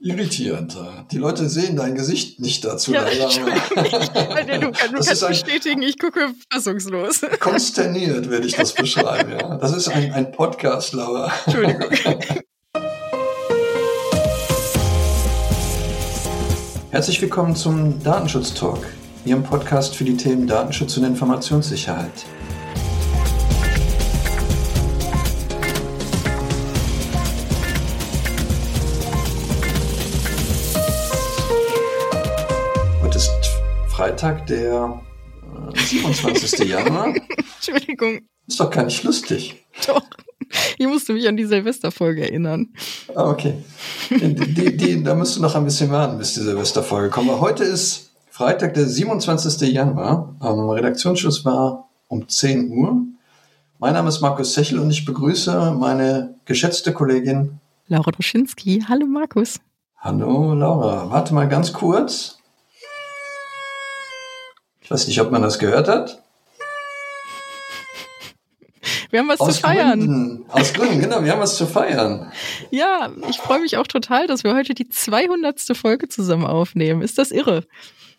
irritierend. Die Leute sehen dein Gesicht nicht dazu. Ja, leider. du, du kannst bestätigen, ich gucke fassungslos. Konsterniert werde ich das beschreiben. Ja. Das ist ein, ein Podcast, Laura. Entschuldigung. Herzlich willkommen zum Datenschutz Talk, Ihrem Podcast für die Themen Datenschutz und Informationssicherheit. Freitag, der äh, 27. Januar. Entschuldigung. Ist doch gar nicht lustig. Doch. Ich musste mich an die Silvesterfolge erinnern. Ah, okay. Die, die, die, da musst du noch ein bisschen warten, bis die Silvesterfolge kommt. Aber heute ist Freitag, der 27. Januar. Ähm, Redaktionsschluss war um 10 Uhr. Mein Name ist Markus Sechel und ich begrüße meine geschätzte Kollegin Laura Doschinski. Hallo Markus. Hallo Laura. Warte mal ganz kurz. Ich weiß nicht, ob man das gehört hat. Wir haben was Aus zu feiern. Gründen. Aus Gründen, genau, wir haben was zu feiern. Ja, ich freue mich auch total, dass wir heute die 200. Folge zusammen aufnehmen. Ist das irre?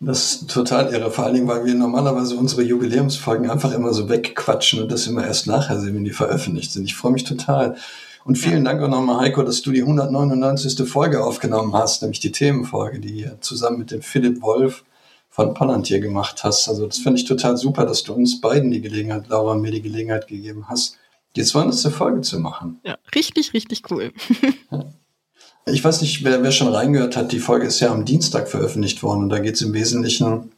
Das ist total irre, vor allen Dingen, weil wir normalerweise unsere Jubiläumsfolgen einfach immer so wegquatschen und das immer erst nachher sehen, wenn die veröffentlicht sind. Ich freue mich total. Und vielen Dank auch nochmal, Heiko, dass du die 199. Folge aufgenommen hast, nämlich die Themenfolge, die zusammen mit dem Philipp Wolf von Palantir gemacht hast. Also das finde ich total super, dass du uns beiden die Gelegenheit, Laura mir die Gelegenheit gegeben hast, die 200. Folge zu machen. Ja, richtig, richtig cool. Ich weiß nicht, wer, wer schon reingehört hat, die Folge ist ja am Dienstag veröffentlicht worden und da geht es im Wesentlichen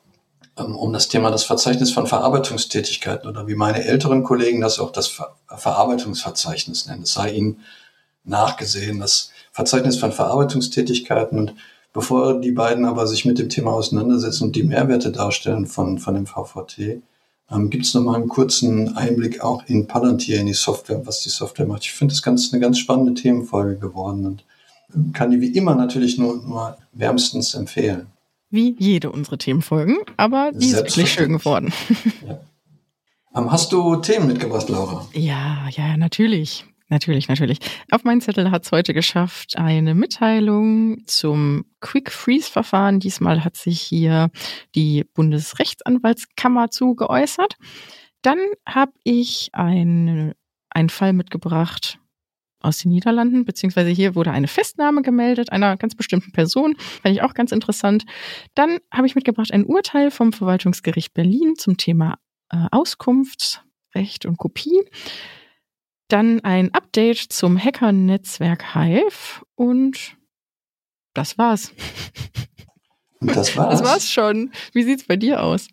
ähm, um das Thema das Verzeichnis von Verarbeitungstätigkeiten oder wie meine älteren Kollegen das auch das Ver Verarbeitungsverzeichnis nennen. Es sei ihnen nachgesehen, das Verzeichnis von Verarbeitungstätigkeiten und Bevor die beiden aber sich mit dem Thema auseinandersetzen und die Mehrwerte darstellen von, von dem VVT, ähm, gibt es nochmal einen kurzen Einblick auch in Palantir, in die Software, was die Software macht. Ich finde das ganz, eine ganz spannende Themenfolge geworden und ähm, kann die wie immer natürlich nur, nur wärmstens empfehlen. Wie jede unserer Themenfolgen, aber die ist wirklich schön geworden. Ja. Ähm, hast du Themen mitgebracht, Laura? Ja, ja, natürlich. Natürlich, natürlich. Auf meinen Zettel hat es heute geschafft eine Mitteilung zum Quick Freeze Verfahren. Diesmal hat sich hier die Bundesrechtsanwaltskammer zu geäußert. Dann habe ich einen, einen Fall mitgebracht aus den Niederlanden, beziehungsweise hier wurde eine Festnahme gemeldet einer ganz bestimmten Person. Fand ich auch ganz interessant. Dann habe ich mitgebracht ein Urteil vom Verwaltungsgericht Berlin zum Thema äh, Auskunftsrecht und Kopie. Dann ein Update zum Hacker-Netzwerk Hive und das war's. Und das war's. Das war's schon. Wie sieht's bei dir aus?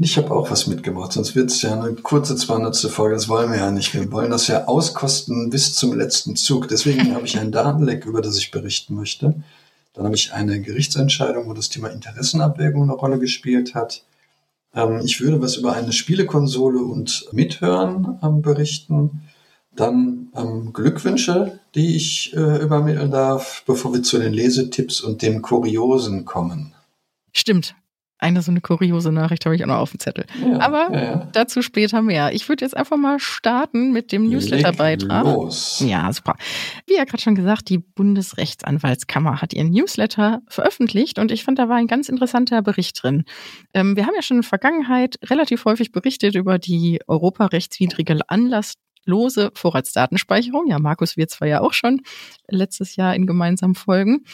Ich habe auch was mitgebracht, sonst wird's ja eine kurze 200. Folge. Das wollen wir ja nicht. Wir wollen das ja auskosten bis zum letzten Zug. Deswegen habe ich ein Datenleck, über das ich berichten möchte. Dann habe ich eine Gerichtsentscheidung, wo das Thema Interessenabwägung eine Rolle gespielt hat. Ähm, ich würde was über eine Spielekonsole und Mithören ähm, berichten. Dann ähm, Glückwünsche, die ich äh, übermitteln darf, bevor wir zu den Lesetipps und den Kuriosen kommen. Stimmt. Eine so eine kuriose Nachricht habe ich auch noch auf dem Zettel. Ja, Aber ja, ja. dazu später mehr. Ich würde jetzt einfach mal starten mit dem Newsletter-Beitrag. Ja, super. Wie ja gerade schon gesagt, die Bundesrechtsanwaltskammer hat ihren Newsletter veröffentlicht und ich fand, da war ein ganz interessanter Bericht drin. Ähm, wir haben ja schon in der Vergangenheit relativ häufig berichtet über die europarechtswidrige Anlass lose Vorratsdatenspeicherung. Ja, Markus wird zwar ja auch schon letztes Jahr in gemeinsamen Folgen.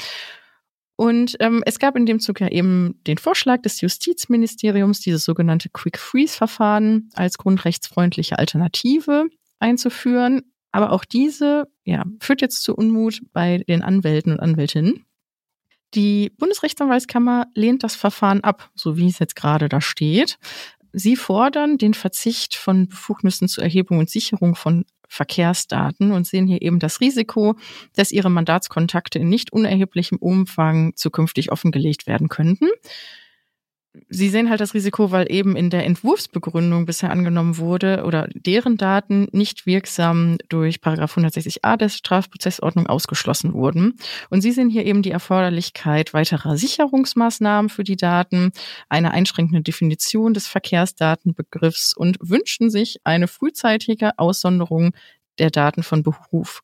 Und ähm, es gab in dem Zug ja eben den Vorschlag des Justizministeriums, dieses sogenannte Quick Freeze-Verfahren als grundrechtsfreundliche Alternative einzuführen. Aber auch diese ja, führt jetzt zu Unmut bei den Anwälten und Anwältinnen. Die Bundesrechtsanwaltskammer lehnt das Verfahren ab, so wie es jetzt gerade da steht. Sie fordern den Verzicht von Befugnissen zur Erhebung und Sicherung von Verkehrsdaten und sehen hier eben das Risiko, dass ihre Mandatskontakte in nicht unerheblichem Umfang zukünftig offengelegt werden könnten. Sie sehen halt das Risiko, weil eben in der Entwurfsbegründung bisher angenommen wurde oder deren Daten nicht wirksam durch Paragraph 160a der Strafprozessordnung ausgeschlossen wurden. Und Sie sehen hier eben die Erforderlichkeit weiterer Sicherungsmaßnahmen für die Daten, eine einschränkende Definition des Verkehrsdatenbegriffs und wünschen sich eine frühzeitige Aussonderung der Daten von Beruf,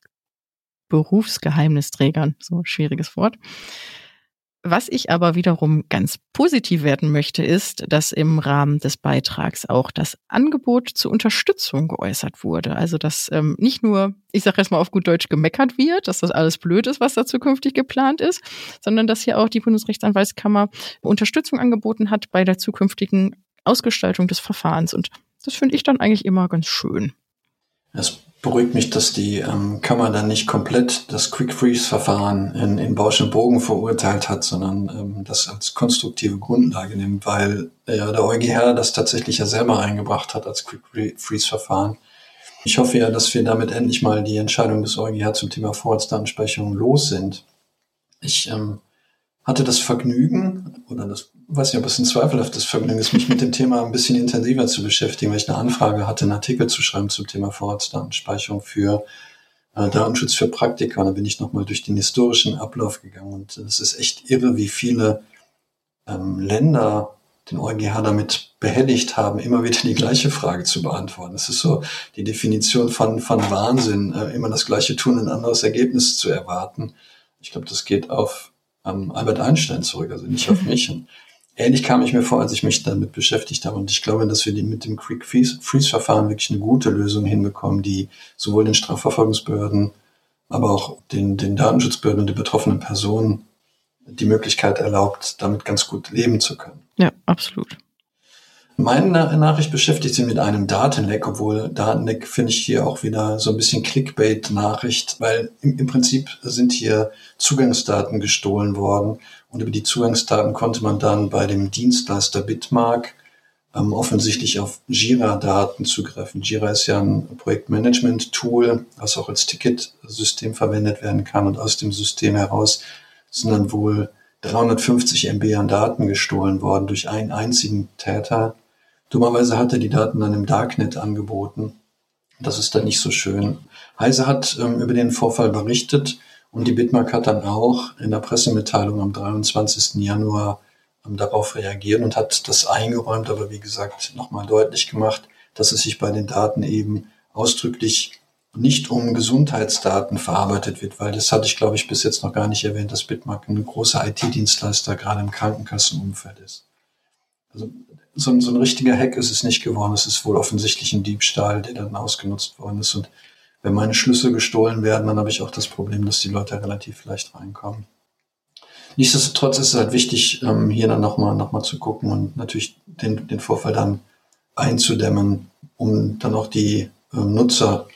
Berufsgeheimnisträgern. So schwieriges Wort. Was ich aber wiederum ganz positiv werden möchte, ist, dass im Rahmen des Beitrags auch das Angebot zur Unterstützung geäußert wurde. Also dass ähm, nicht nur, ich sage jetzt mal auf gut Deutsch, gemeckert wird, dass das alles blöd ist, was da zukünftig geplant ist, sondern dass hier auch die Bundesrechtsanwaltskammer Unterstützung angeboten hat bei der zukünftigen Ausgestaltung des Verfahrens. Und das finde ich dann eigentlich immer ganz schön. Es beruhigt mich, dass die ähm, Kammer dann nicht komplett das Quick Freeze-Verfahren in, in Bausch und Bogen verurteilt hat, sondern ähm, das als konstruktive Grundlage nimmt, weil ja der EuGH das tatsächlich ja selber eingebracht hat als Quick Freeze-Verfahren. Ich hoffe ja, dass wir damit endlich mal die Entscheidung des EuGH zum Thema Vorratsdatenspeicherung los sind. Ich ähm, hatte das Vergnügen, oder das weiß nicht, ob es ein zweifelhaftes Vergnügen ist, mich mit dem Thema ein bisschen intensiver zu beschäftigen, weil ich eine Anfrage hatte, einen Artikel zu schreiben zum Thema Vorratsdatenspeicherung für äh, Datenschutz für Praktika. Da bin ich nochmal durch den historischen Ablauf gegangen. Und es ist echt irre, wie viele ähm, Länder den EuGH damit behelligt haben, immer wieder die gleiche Frage zu beantworten. Es ist so die Definition von, von Wahnsinn, äh, immer das gleiche tun, ein anderes Ergebnis zu erwarten. Ich glaube, das geht auf ähm, Albert Einstein zurück, also nicht auf mich. Und ähnlich kam ich mir vor, als ich mich damit beschäftigt habe. Und ich glaube, dass wir die mit dem Quick Freeze-Verfahren wirklich eine gute Lösung hinbekommen, die sowohl den Strafverfolgungsbehörden, aber auch den, den Datenschutzbehörden und den betroffenen Personen die Möglichkeit erlaubt, damit ganz gut leben zu können. Ja, absolut. Meine Nachricht beschäftigt sich mit einem Datenleck, obwohl Datenleck finde ich hier auch wieder so ein bisschen Clickbait-Nachricht, weil im, im, Prinzip sind hier Zugangsdaten gestohlen worden und über die Zugangsdaten konnte man dann bei dem Dienstleister Bitmark ähm, offensichtlich auf Jira-Daten zugreifen. Jira ist ja ein Projektmanagement-Tool, was auch als Ticketsystem verwendet werden kann und aus dem System heraus sind dann wohl 350 MB an Daten gestohlen worden durch einen einzigen Täter Dummerweise hat er die Daten dann im Darknet angeboten. Das ist dann nicht so schön. Heise hat ähm, über den Vorfall berichtet und die Bitmark hat dann auch in der Pressemitteilung am 23. Januar ähm, darauf reagiert und hat das eingeräumt, aber wie gesagt nochmal deutlich gemacht, dass es sich bei den Daten eben ausdrücklich nicht um Gesundheitsdaten verarbeitet wird, weil das hatte ich, glaube ich, bis jetzt noch gar nicht erwähnt, dass Bitmark ein großer IT-Dienstleister gerade im Krankenkassenumfeld ist. Also so, so ein richtiger Hack ist es nicht geworden. Es ist wohl offensichtlich ein Diebstahl, der dann ausgenutzt worden ist. Und wenn meine Schlüssel gestohlen werden, dann habe ich auch das Problem, dass die Leute relativ leicht reinkommen. Nichtsdestotrotz ist es halt wichtig, ähm, hier dann nochmal noch mal zu gucken und natürlich den, den Vorfall dann einzudämmen, um dann auch die ähm, Nutzer,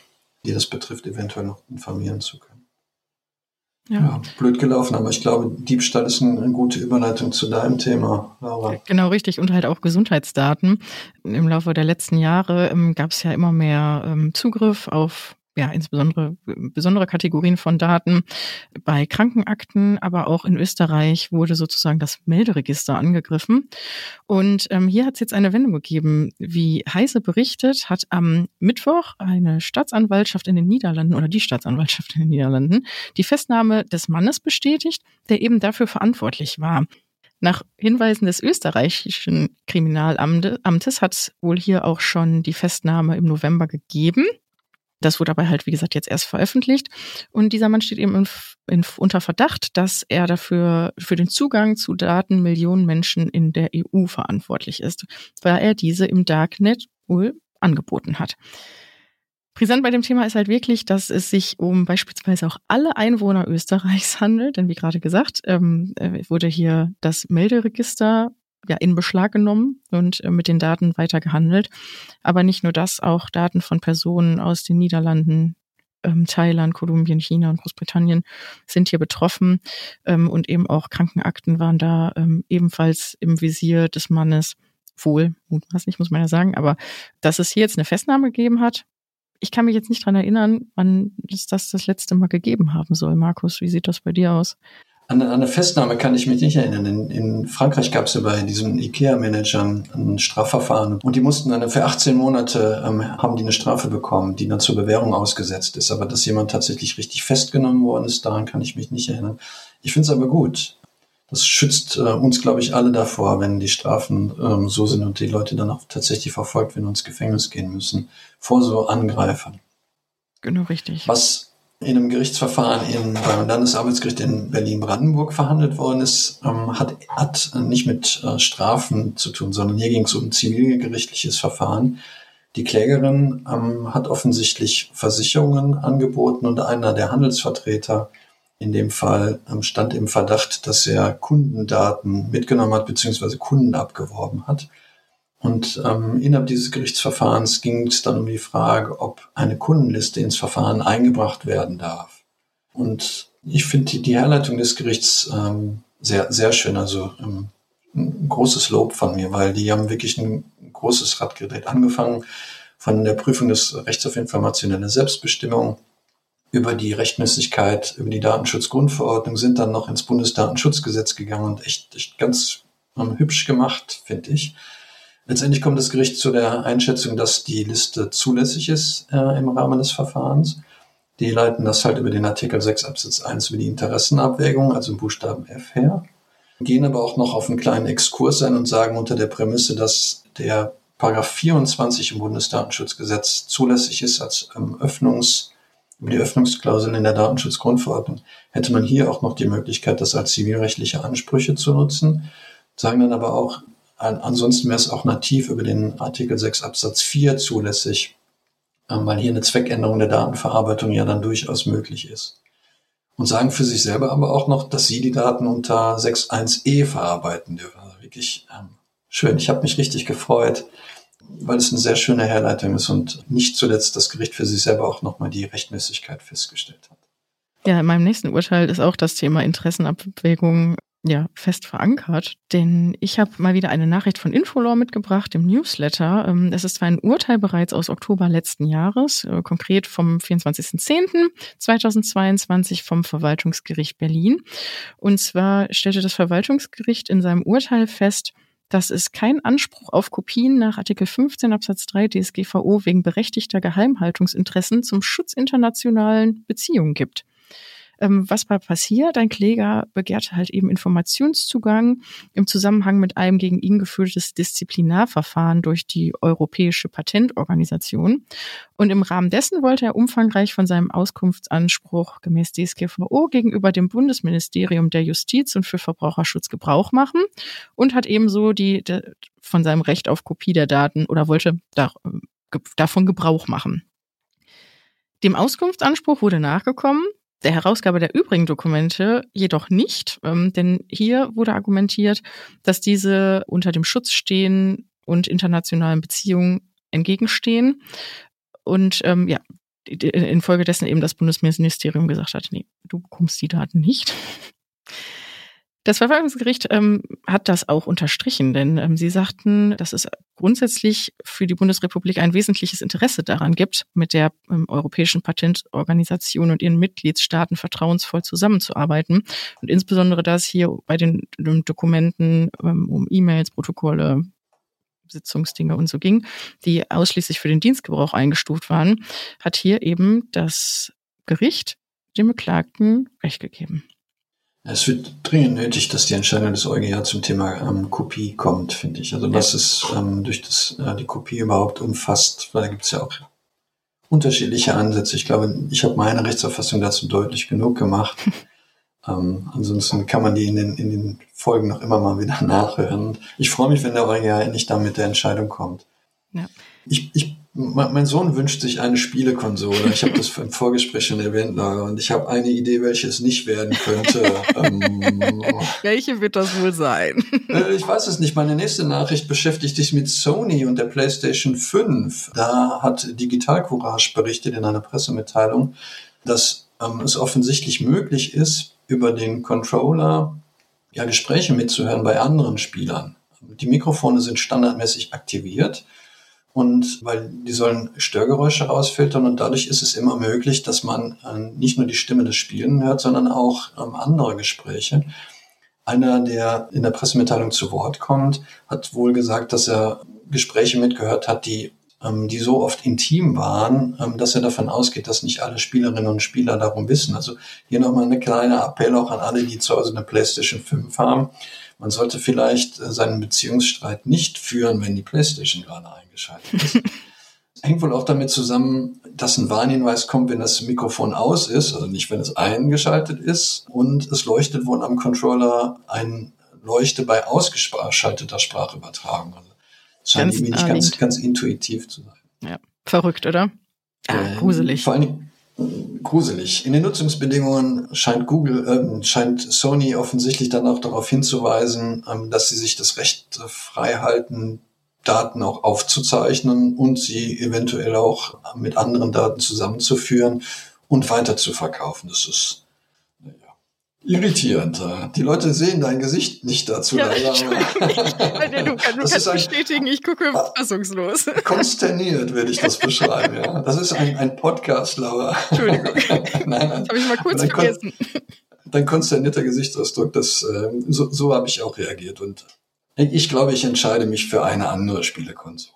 die das betrifft, eventuell noch informieren zu können. Ja. ja. blöd gelaufen, aber ich glaube, Diebstahl ist eine, gute Überleitung zu deinem Thema, Laura. Genau, richtig. Und halt auch Gesundheitsdaten. Im Laufe der letzten Jahre ähm, gab es ja immer mehr ähm, Zugriff auf ja, insbesondere besondere Kategorien von Daten. Bei Krankenakten, aber auch in Österreich wurde sozusagen das Melderegister angegriffen. Und ähm, hier hat es jetzt eine Wendung gegeben. Wie Heise berichtet, hat am Mittwoch eine Staatsanwaltschaft in den Niederlanden oder die Staatsanwaltschaft in den Niederlanden die Festnahme des Mannes bestätigt, der eben dafür verantwortlich war. Nach Hinweisen des österreichischen Kriminalamtes hat es wohl hier auch schon die Festnahme im November gegeben. Das wurde aber halt, wie gesagt, jetzt erst veröffentlicht. Und dieser Mann steht eben in, in, unter Verdacht, dass er dafür für den Zugang zu Daten Millionen Menschen in der EU verantwortlich ist, weil er diese im Darknet wohl angeboten hat. Brisant bei dem Thema ist halt wirklich, dass es sich um beispielsweise auch alle Einwohner Österreichs handelt, denn wie gerade gesagt, ähm, äh, wurde hier das Melderegister ja, in Beschlag genommen und äh, mit den Daten weiter gehandelt. Aber nicht nur das, auch Daten von Personen aus den Niederlanden, ähm, Thailand, Kolumbien, China und Großbritannien sind hier betroffen. Ähm, und eben auch Krankenakten waren da ähm, ebenfalls im Visier des Mannes. Wohl, mutmaßlich muss man ja sagen, aber dass es hier jetzt eine Festnahme gegeben hat, ich kann mich jetzt nicht dran erinnern, wann es das das letzte Mal gegeben haben soll. Markus, wie sieht das bei dir aus? An, an eine Festnahme kann ich mich nicht erinnern. In, in Frankreich gab es ja bei diesen IKEA-Managern ein Strafverfahren und die mussten dann für 18 Monate ähm, haben die eine Strafe bekommen, die dann zur Bewährung ausgesetzt ist. Aber dass jemand tatsächlich richtig festgenommen worden ist, daran kann ich mich nicht erinnern. Ich finde es aber gut. Das schützt äh, uns, glaube ich, alle davor, wenn die Strafen ähm, so sind und die Leute dann auch tatsächlich verfolgt werden und ins Gefängnis gehen müssen, vor so Angreifern. Genau richtig. Was in einem Gerichtsverfahren in, beim Landesarbeitsgericht in Berlin-Brandenburg verhandelt worden ist, ähm, hat, hat nicht mit äh, Strafen zu tun, sondern hier ging es um zivilgerichtliches Verfahren. Die Klägerin ähm, hat offensichtlich Versicherungen angeboten und einer der Handelsvertreter in dem Fall ähm, stand im Verdacht, dass er Kundendaten mitgenommen hat bzw. Kunden abgeworben hat. Und ähm, innerhalb dieses Gerichtsverfahrens ging es dann um die Frage, ob eine Kundenliste ins Verfahren eingebracht werden darf. Und ich finde die, die Herleitung des Gerichts ähm, sehr, sehr schön. Also ähm, ein großes Lob von mir, weil die haben wirklich ein großes Rad gedreht. Angefangen von der Prüfung des Rechts auf informationelle Selbstbestimmung über die Rechtmäßigkeit, über die Datenschutzgrundverordnung, sind dann noch ins Bundesdatenschutzgesetz gegangen und echt, echt ganz ähm, hübsch gemacht, finde ich. Letztendlich kommt das Gericht zu der Einschätzung, dass die Liste zulässig ist äh, im Rahmen des Verfahrens. Die leiten das halt über den Artikel 6 Absatz 1 über die Interessenabwägung, also Buchstaben F her, gehen aber auch noch auf einen kleinen Exkurs ein und sagen unter der Prämisse, dass der Paragraph 24 im Bundesdatenschutzgesetz zulässig ist als ähm, Öffnungs, über die Öffnungsklauseln in der Datenschutzgrundverordnung, hätte man hier auch noch die Möglichkeit, das als zivilrechtliche Ansprüche zu nutzen, sagen dann aber auch, Ansonsten wäre es auch nativ über den Artikel 6 Absatz 4 zulässig, ähm, weil hier eine Zweckänderung der Datenverarbeitung ja dann durchaus möglich ist. Und sagen für sich selber aber auch noch, dass sie die Daten unter 6.1e verarbeiten dürfen. Also wirklich ähm, schön. Ich habe mich richtig gefreut, weil es eine sehr schöne Herleitung ist und nicht zuletzt das Gericht für sich selber auch nochmal die Rechtmäßigkeit festgestellt hat. Ja, in meinem nächsten Urteil ist auch das Thema Interessenabwägung ja, fest verankert, denn ich habe mal wieder eine Nachricht von Infolor mitgebracht im Newsletter. Ähm, es ist zwar ein Urteil bereits aus Oktober letzten Jahres, äh, konkret vom 24.10.2022 vom Verwaltungsgericht Berlin. Und zwar stellte das Verwaltungsgericht in seinem Urteil fest, dass es keinen Anspruch auf Kopien nach Artikel 15 Absatz 3 DSGVO wegen berechtigter Geheimhaltungsinteressen zum Schutz internationalen Beziehungen gibt. Ähm, was war passiert? Ein Kläger begehrte halt eben Informationszugang im Zusammenhang mit einem gegen ihn geführtes Disziplinarverfahren durch die Europäische Patentorganisation. Und im Rahmen dessen wollte er umfangreich von seinem Auskunftsanspruch gemäß DSGVO gegenüber dem Bundesministerium der Justiz und für Verbraucherschutz Gebrauch machen und hat ebenso die, die von seinem Recht auf Kopie der Daten oder wollte da, davon Gebrauch machen. Dem Auskunftsanspruch wurde nachgekommen der Herausgabe der übrigen Dokumente jedoch nicht, ähm, denn hier wurde argumentiert, dass diese unter dem Schutz stehen und internationalen Beziehungen entgegenstehen. Und ähm, ja, infolgedessen eben das Bundesministerium gesagt hat, nee, du bekommst die Daten nicht. Das Verwaltungsgericht ähm, hat das auch unterstrichen, denn ähm, sie sagten, dass es grundsätzlich für die Bundesrepublik ein wesentliches Interesse daran gibt, mit der ähm, Europäischen Patentorganisation und ihren Mitgliedstaaten vertrauensvoll zusammenzuarbeiten. Und insbesondere, dass hier bei den, Dokumenten ähm, um E-Mails, Protokolle, Sitzungsdinge und so ging, die ausschließlich für den Dienstgebrauch eingestuft waren, hat hier eben das Gericht dem Beklagten Recht gegeben. Es wird dringend nötig, dass die Entscheidung des EuGH zum Thema ähm, Kopie kommt, finde ich. Also was es ähm, durch das, äh, die Kopie überhaupt umfasst, weil da gibt es ja auch unterschiedliche Ansätze. Ich glaube, ich habe meine Rechtsauffassung dazu deutlich genug gemacht. ähm, ansonsten kann man die in den, in den Folgen noch immer mal wieder nachhören. Ich freue mich, wenn der EuGH endlich da mit der Entscheidung kommt. Ja. Ich, ich mein Sohn wünscht sich eine Spielekonsole. Ich habe das im Vorgespräch schon erwähnt, Lager, und ich habe eine Idee, welche es nicht werden könnte. ähm, welche wird das wohl sein? Äh, ich weiß es nicht. Meine nächste Nachricht beschäftigt sich mit Sony und der PlayStation 5. Da hat Digital Courage berichtet in einer Pressemitteilung, dass ähm, es offensichtlich möglich ist, über den Controller ja Gespräche mitzuhören bei anderen Spielern. Die Mikrofone sind standardmäßig aktiviert und weil die sollen Störgeräusche rausfiltern und dadurch ist es immer möglich, dass man äh, nicht nur die Stimme des Spielen hört, sondern auch ähm, andere Gespräche. Einer, der in der Pressemitteilung zu Wort kommt, hat wohl gesagt, dass er Gespräche mitgehört hat, die, ähm, die so oft intim waren, ähm, dass er davon ausgeht, dass nicht alle Spielerinnen und Spieler darum wissen. Also hier nochmal eine kleine Appell auch an alle, die zu Hause eine PlayStation 5 haben. Man sollte vielleicht äh, seinen Beziehungsstreit nicht führen, wenn die PlayStation gerade eingeschaltet ist. hängt wohl auch damit zusammen, dass ein Warnhinweis kommt, wenn das Mikrofon aus ist, also nicht, wenn es eingeschaltet ist. Und es leuchtet wohl am Controller ein Leuchte bei ausgeschalteter Sprachübertragung. Also scheint irgendwie nicht ganz, ganz intuitiv zu sein. Ja, verrückt, oder? Ja, äh, gruselig. Vor allen Dingen äh, gruselig. In den Nutzungsbedingungen scheint Google, äh, scheint Sony offensichtlich dann auch darauf hinzuweisen, ähm, dass sie sich das Recht frei halten, Daten auch aufzuzeichnen und sie eventuell auch mit anderen Daten zusammenzuführen und weiter zu verkaufen. Das ist irritierend. Die Leute sehen dein Gesicht nicht dazu. Ja, ich, du, kannst bestätigen, ich gucke ah, fassungslos. Konsterniert würde ich das beschreiben. Ja. Das ist ein, ein Podcast, Laura. Entschuldigung. nein, nein. Habe ich mal kurz dein vergessen. Kon dein konsternierter Gesichtsausdruck, das, äh, so, so habe ich auch reagiert. Und ich glaube, ich entscheide mich für eine andere Spielekonsole.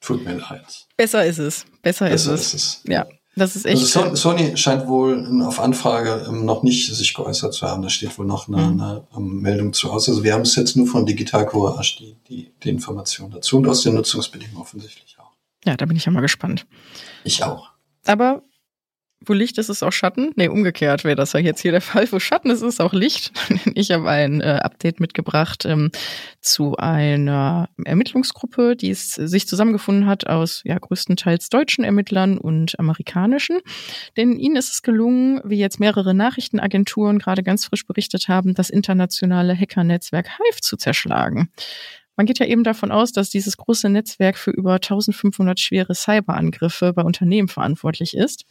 Tut mir leid. Besser ist es. Besser, Besser ist, es. ist es. Ja. Das ist echt. Also Sony scheint wohl auf Anfrage ähm, noch nicht sich geäußert zu haben. Da steht wohl noch eine, mhm. eine um, Meldung zu aus. Also wir haben es jetzt nur von Digital Courage, die, die, die Information dazu und aus den Nutzungsbedingungen offensichtlich auch. Ja, da bin ich ja mal gespannt. Ich auch. Aber wo Licht ist, ist auch Schatten. Nee, umgekehrt wäre das ja jetzt hier der Fall. Wo Schatten ist, ist auch Licht. Ich habe ein äh, Update mitgebracht ähm, zu einer Ermittlungsgruppe, die es sich zusammengefunden hat aus ja größtenteils deutschen Ermittlern und amerikanischen. Denn ihnen ist es gelungen, wie jetzt mehrere Nachrichtenagenturen gerade ganz frisch berichtet haben, das internationale Hackernetzwerk Hive zu zerschlagen. Man geht ja eben davon aus, dass dieses große Netzwerk für über 1500 schwere Cyberangriffe bei Unternehmen verantwortlich ist.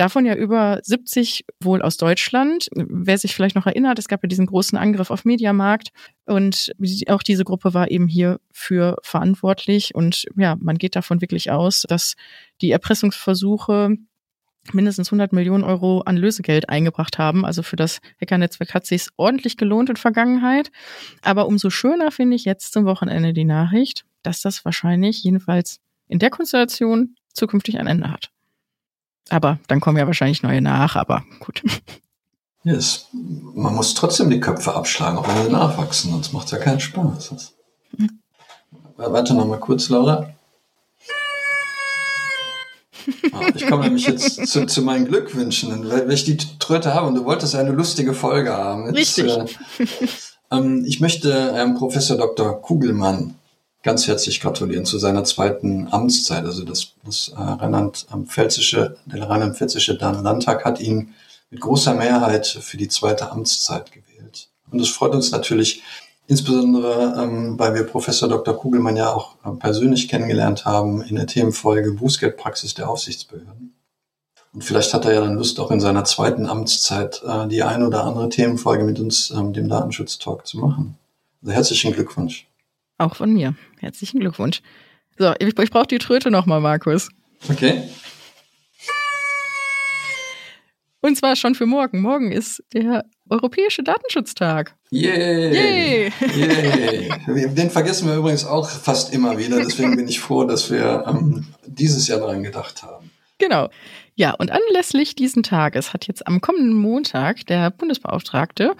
Davon ja über 70 wohl aus Deutschland. Wer sich vielleicht noch erinnert, es gab ja diesen großen Angriff auf Mediamarkt und auch diese Gruppe war eben hierfür verantwortlich. Und ja, man geht davon wirklich aus, dass die Erpressungsversuche mindestens 100 Millionen Euro an Lösegeld eingebracht haben. Also für das Hackernetzwerk hat sich ordentlich gelohnt in Vergangenheit. Aber umso schöner finde ich jetzt zum Wochenende die Nachricht, dass das wahrscheinlich jedenfalls in der Konstellation zukünftig ein Ende hat. Aber dann kommen ja wahrscheinlich neue nach, aber gut. Yes. Man muss trotzdem die Köpfe abschlagen, auch wenn sie nachwachsen, sonst macht es ja keinen Spaß. Mhm. Warte noch mal kurz, Laura. Ah, ich komme nämlich jetzt zu, zu, meinen Glückwünschen, weil ich die Tröte habe und du wolltest eine lustige Folge haben. Jetzt, Richtig. Äh, ähm, ich möchte ähm, Professor Dr. Kugelmann ganz herzlich gratulieren zu seiner zweiten Amtszeit. Also das, das äh, Rheinland-Pfälzische, der Rheinland-Pfälzische Landtag hat ihn mit großer Mehrheit für die zweite Amtszeit gewählt. Und es freut uns natürlich, insbesondere ähm, weil wir Professor Dr. Kugelmann ja auch äh, persönlich kennengelernt haben in der Themenfolge Bußgeldpraxis der Aufsichtsbehörden. Und vielleicht hat er ja dann Lust, auch in seiner zweiten Amtszeit äh, die ein oder andere Themenfolge mit uns, ähm, dem Datenschutz-Talk, zu machen. Also herzlichen Glückwunsch. Auch von mir. Herzlichen Glückwunsch. So, ich, ich brauche die Tröte nochmal, Markus. Okay. Und zwar schon für morgen. Morgen ist der Europäische Datenschutztag. Yay! Yay! Yay. Den vergessen wir übrigens auch fast immer wieder. Deswegen bin ich froh, dass wir ähm, dieses Jahr daran gedacht haben. Genau. Ja, und anlässlich diesen Tages hat jetzt am kommenden Montag der Bundesbeauftragte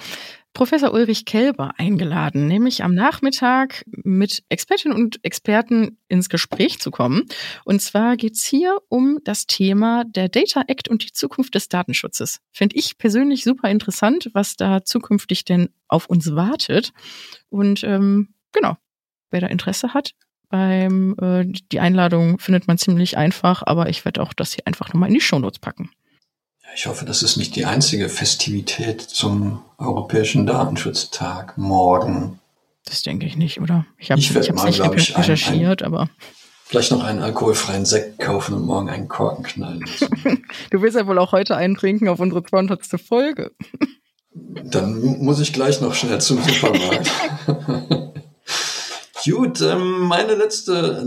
Professor Ulrich Kelber eingeladen, nämlich am Nachmittag mit Expertinnen und Experten ins Gespräch zu kommen. Und zwar geht's hier um das Thema der Data Act und die Zukunft des Datenschutzes. Finde ich persönlich super interessant, was da zukünftig denn auf uns wartet. Und ähm, genau, wer da Interesse hat, beim äh, die Einladung findet man ziemlich einfach, aber ich werde auch das hier einfach nochmal in die Shownotes packen. Ich hoffe, das ist nicht die einzige Festivität zum Europäischen Datenschutztag morgen. Das denke ich nicht, oder? Ich habe es nicht recherchiert, ein, ein, aber. Vielleicht noch einen alkoholfreien Sekt kaufen und morgen einen Korken knallen du willst ja wohl auch heute einen trinken auf unsere 200. Folge. Dann muss ich gleich noch schnell zum Supermarkt. Gut, ähm, meine letzte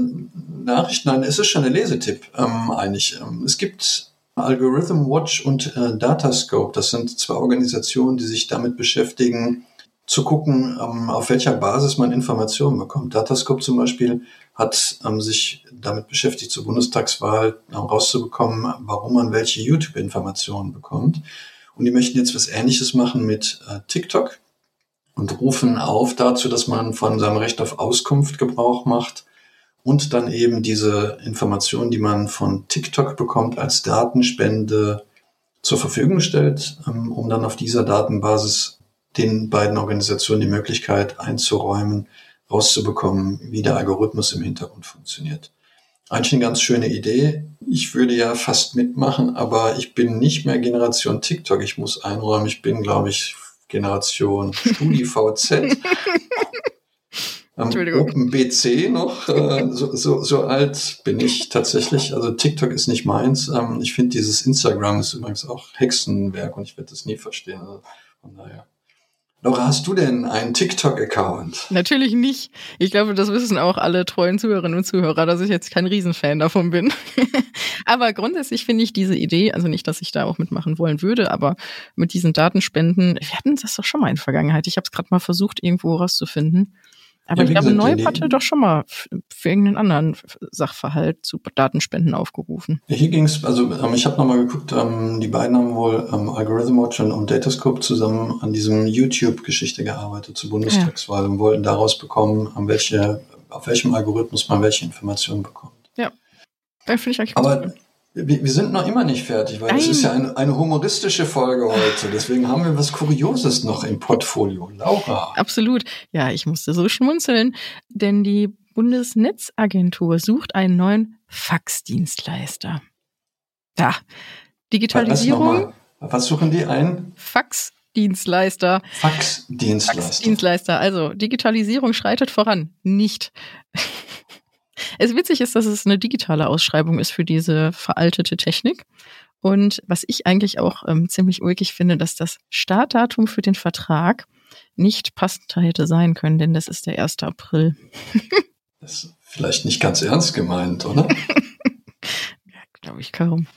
Nachricht, nein, es ist schon ein Lesetipp ähm, eigentlich. Ähm, es gibt Algorithm Watch und äh, Datascope, das sind zwei Organisationen, die sich damit beschäftigen, zu gucken, ähm, auf welcher Basis man Informationen bekommt. Datascope zum Beispiel hat ähm, sich damit beschäftigt, zur Bundestagswahl herauszubekommen, ähm, warum man welche YouTube-Informationen bekommt. Und die möchten jetzt was Ähnliches machen mit äh, TikTok und rufen auf dazu, dass man von seinem Recht auf Auskunft Gebrauch macht und dann eben diese Informationen, die man von TikTok bekommt, als Datenspende zur Verfügung stellt, ähm, um dann auf dieser Datenbasis den beiden Organisationen die Möglichkeit einzuräumen, rauszubekommen, wie der Algorithmus im Hintergrund funktioniert. Eigentlich eine ganz schöne Idee. Ich würde ja fast mitmachen, aber ich bin nicht mehr Generation TikTok. Ich muss einräumen, ich bin, glaube ich, Generation StudiVZ. Entschuldigung. OpenBC noch, äh, so, so, so alt bin ich tatsächlich. Also TikTok ist nicht meins. Ähm, ich finde dieses Instagram ist übrigens auch Hexenwerk und ich werde das nie verstehen. Also von daher. Laura, hast du denn einen TikTok-Account? Natürlich nicht. Ich glaube, das wissen auch alle treuen Zuhörerinnen und Zuhörer, dass ich jetzt kein Riesenfan davon bin. aber grundsätzlich finde ich diese Idee, also nicht, dass ich da auch mitmachen wollen würde, aber mit diesen Datenspenden, wir hatten das doch schon mal in der Vergangenheit. Ich habe es gerade mal versucht, irgendwo rauszufinden. Aber ja, ich glaube, Neub hatte doch schon mal für irgendeinen anderen Sachverhalt zu Datenspenden aufgerufen. Hier ging es, also ähm, ich habe nochmal geguckt, ähm, die beiden haben wohl ähm, Algorithm Watch und Datascope zusammen an diesem YouTube-Geschichte gearbeitet zur Bundestagswahl ja. und wollten daraus bekommen, an welche, auf welchem Algorithmus man welche Informationen bekommt. Ja, da finde ich eigentlich Aber gut. Wir, wir sind noch immer nicht fertig, weil es ist ja eine, eine humoristische Folge heute. Deswegen haben wir was Kurioses noch im Portfolio. Laura. Absolut. Ja, ich musste so schmunzeln, denn die Bundesnetzagentur sucht einen neuen Faxdienstleister. Da. Digitalisierung. Was suchen die ein? Faxdienstleister. Faxdienstleister. Faxdienstleister. Also Digitalisierung schreitet voran. Nicht. Es witzig ist, dass es eine digitale Ausschreibung ist für diese veraltete Technik. Und was ich eigentlich auch ähm, ziemlich ulkig finde, dass das Startdatum für den Vertrag nicht passender hätte sein können, denn das ist der 1. April. das ist vielleicht nicht ganz ernst gemeint, oder? ja, glaube ich kaum.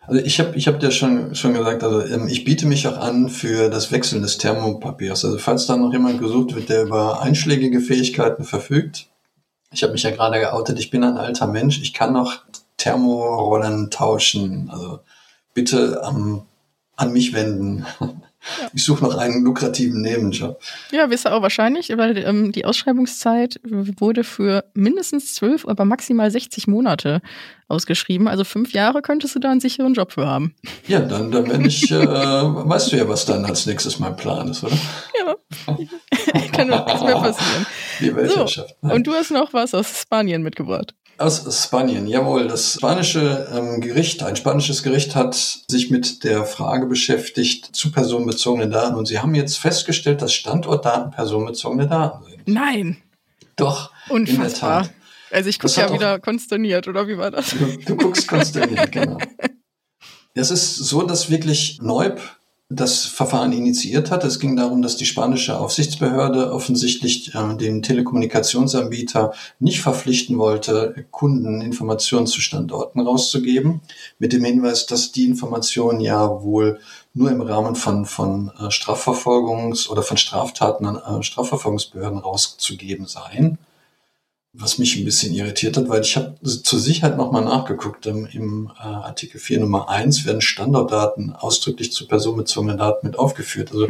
Also ich habe ich hab dir schon, schon gesagt, also ähm, ich biete mich auch an für das Wechseln des Thermopapiers. Also falls da noch jemand gesucht wird, der über einschlägige Fähigkeiten verfügt, ich habe mich ja gerade geoutet, ich bin ein alter Mensch, ich kann noch Thermorollen tauschen. Also bitte ähm, an mich wenden. Ja. Ich suche noch einen lukrativen Nebenjob. Ja, wisst ihr auch wahrscheinlich, weil ähm, die Ausschreibungszeit wurde für mindestens zwölf, aber maximal 60 Monate ausgeschrieben. Also fünf Jahre könntest du da einen sicheren Job für haben. Ja, dann, dann wenn ich, äh, weißt du ja, was dann als nächstes mein Plan ist, oder? Ja, kann doch nichts mehr passieren. Die Weltherrschaft. So, und du hast noch was aus Spanien mitgebracht. Aus Spanien, jawohl. Das spanische ähm, Gericht, ein spanisches Gericht hat sich mit der Frage beschäftigt zu personenbezogenen Daten und sie haben jetzt festgestellt, dass Standortdaten personenbezogene Daten sind. Nein. Doch. Unfassbar. Also ich gucke ja wieder konsterniert, oder wie war das? Du, du guckst konsterniert, genau. Es ist so, dass wirklich Neub das Verfahren initiiert hat. Es ging darum, dass die spanische Aufsichtsbehörde offensichtlich äh, den Telekommunikationsanbieter nicht verpflichten wollte, Kunden Informationen zu Standorten rauszugeben, mit dem Hinweis, dass die Informationen ja wohl nur im Rahmen von, von äh, Strafverfolgungs- oder von Straftaten an äh, Strafverfolgungsbehörden rauszugeben seien was mich ein bisschen irritiert hat, weil ich habe zur Sicherheit nochmal nachgeguckt. Im, im äh, Artikel 4 Nummer 1 werden Standortdaten ausdrücklich zu personenbezogenen Daten mit aufgeführt. Also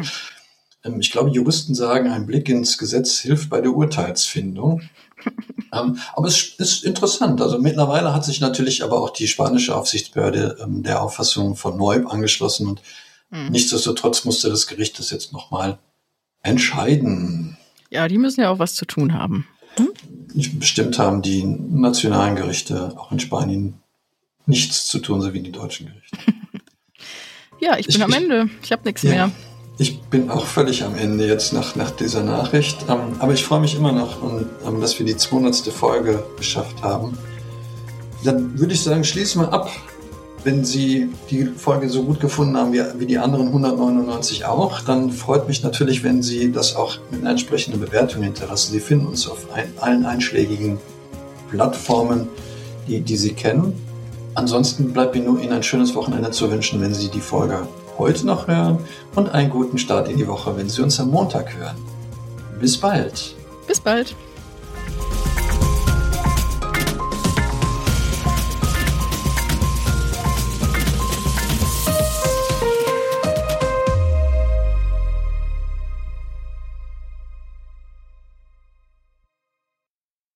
ähm, ich glaube, Juristen sagen, ein Blick ins Gesetz hilft bei der Urteilsfindung. ähm, aber es ist interessant. Also mittlerweile hat sich natürlich aber auch die spanische Aufsichtsbehörde ähm, der Auffassung von Neub angeschlossen und mhm. nichtsdestotrotz musste das Gericht das jetzt nochmal entscheiden. Ja, die müssen ja auch was zu tun haben. Hm? Bestimmt haben die nationalen Gerichte auch in Spanien nichts zu tun, so wie die deutschen Gerichte. ja, ich bin ich, am Ende. Ich habe nichts ja, mehr. Ich bin auch völlig am Ende jetzt nach, nach dieser Nachricht. Ähm, aber ich freue mich immer noch, um, dass wir die 200. Folge geschafft haben. Dann würde ich sagen, schließen wir ab wenn Sie die Folge so gut gefunden haben wie, wie die anderen 199 auch, dann freut mich natürlich, wenn Sie das auch mit einer entsprechenden Bewertung hinterlassen. Sie finden uns auf ein, allen einschlägigen Plattformen, die, die Sie kennen. Ansonsten bleibt mir nur Ihnen ein schönes Wochenende zu wünschen, wenn Sie die Folge heute noch hören und einen guten Start in die Woche, wenn Sie uns am Montag hören. Bis bald. Bis bald.